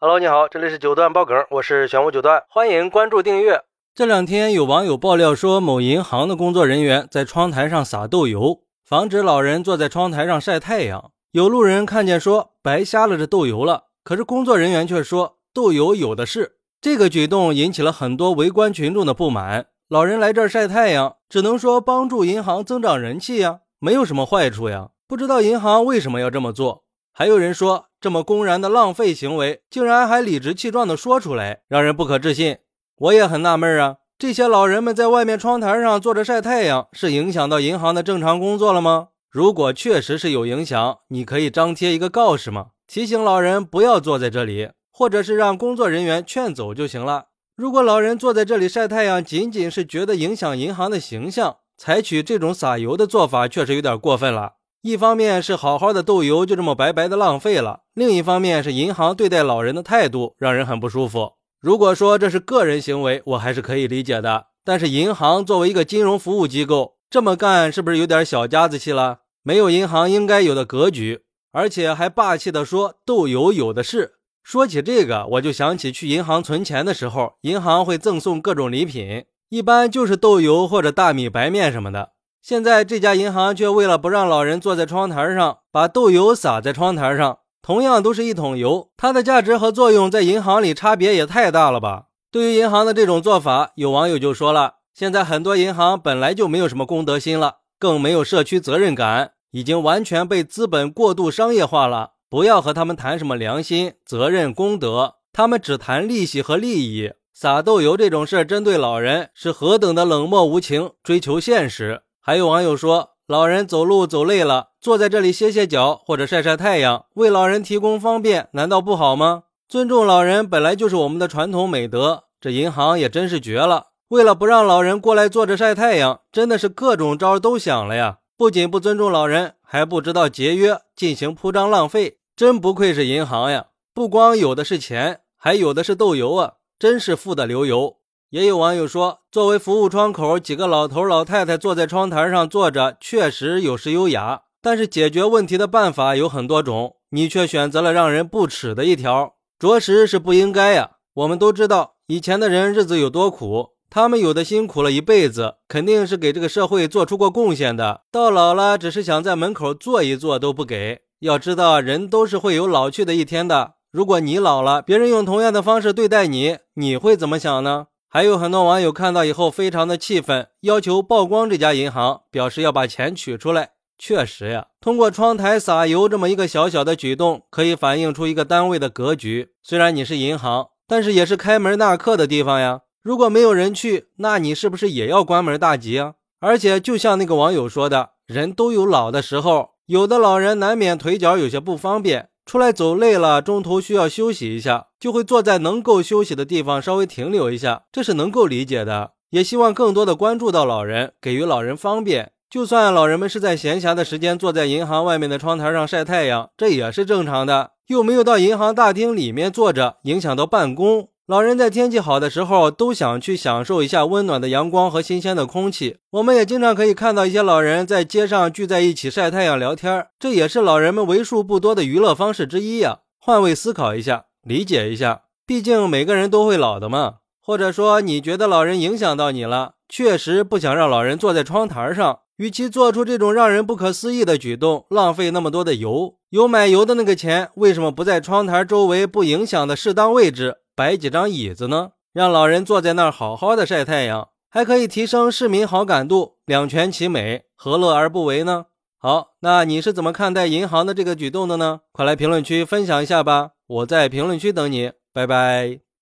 Hello，你好，这里是九段爆梗，我是玄武九段，欢迎关注订阅。这两天有网友爆料说，某银行的工作人员在窗台上撒豆油，防止老人坐在窗台上晒太阳。有路人看见说，白瞎了这豆油了。可是工作人员却说，豆油有的是。这个举动引起了很多围观群众的不满。老人来这儿晒太阳，只能说帮助银行增长人气呀，没有什么坏处呀。不知道银行为什么要这么做？还有人说，这么公然的浪费行为，竟然还理直气壮地说出来，让人不可置信。我也很纳闷啊，这些老人们在外面窗台上坐着晒太阳，是影响到银行的正常工作了吗？如果确实是有影响，你可以张贴一个告示吗？提醒老人不要坐在这里，或者是让工作人员劝走就行了。如果老人坐在这里晒太阳，仅仅是觉得影响银行的形象，采取这种撒油的做法，确实有点过分了。一方面是好好的豆油就这么白白的浪费了，另一方面是银行对待老人的态度让人很不舒服。如果说这是个人行为，我还是可以理解的。但是银行作为一个金融服务机构，这么干是不是有点小家子气了？没有银行应该有的格局，而且还霸气的说豆油有的是。说起这个，我就想起去银行存钱的时候，银行会赠送各种礼品，一般就是豆油或者大米、白面什么的。现在这家银行却为了不让老人坐在窗台上，把豆油撒在窗台上。同样都是一桶油，它的价值和作用在银行里差别也太大了吧？对于银行的这种做法，有网友就说了：现在很多银行本来就没有什么公德心了，更没有社区责任感，已经完全被资本过度商业化了。不要和他们谈什么良心、责任、公德，他们只谈利息和利益。撒豆油这种事，针对老人是何等的冷漠无情，追求现实。还有网友说，老人走路走累了，坐在这里歇歇脚或者晒晒太阳，为老人提供方便，难道不好吗？尊重老人本来就是我们的传统美德。这银行也真是绝了，为了不让老人过来坐着晒太阳，真的是各种招都想了呀！不仅不尊重老人，还不知道节约，进行铺张浪费，真不愧是银行呀！不光有的是钱，还有的是豆油啊，真是富得流油。也有网友说，作为服务窗口，几个老头老太太坐在窗台上坐着，确实有时优雅。但是解决问题的办法有很多种，你却选择了让人不耻的一条，着实是不应该呀。我们都知道以前的人日子有多苦，他们有的辛苦了一辈子，肯定是给这个社会做出过贡献的。到老了，只是想在门口坐一坐都不给。要知道，人都是会有老去的一天的。如果你老了，别人用同样的方式对待你，你会怎么想呢？还有很多网友看到以后非常的气愤，要求曝光这家银行，表示要把钱取出来。确实呀，通过窗台撒油这么一个小小的举动，可以反映出一个单位的格局。虽然你是银行，但是也是开门纳客的地方呀。如果没有人去，那你是不是也要关门大吉啊？而且就像那个网友说的，人都有老的时候，有的老人难免腿脚有些不方便。出来走累了，中途需要休息一下，就会坐在能够休息的地方稍微停留一下，这是能够理解的。也希望更多的关注到老人，给予老人方便。就算老人们是在闲暇的时间坐在银行外面的窗台上晒太阳，这也是正常的，又没有到银行大厅里面坐着，影响到办公。老人在天气好的时候都想去享受一下温暖的阳光和新鲜的空气。我们也经常可以看到一些老人在街上聚在一起晒太阳聊天，这也是老人们为数不多的娱乐方式之一呀。换位思考一下，理解一下，毕竟每个人都会老的嘛。或者说你觉得老人影响到你了，确实不想让老人坐在窗台上，与其做出这种让人不可思议的举动，浪费那么多的油，有买油的那个钱，为什么不在窗台周围不影响的适当位置？摆几张椅子呢，让老人坐在那儿好好的晒太阳，还可以提升市民好感度，两全其美，何乐而不为呢？好，那你是怎么看待银行的这个举动的呢？快来评论区分享一下吧，我在评论区等你，拜拜。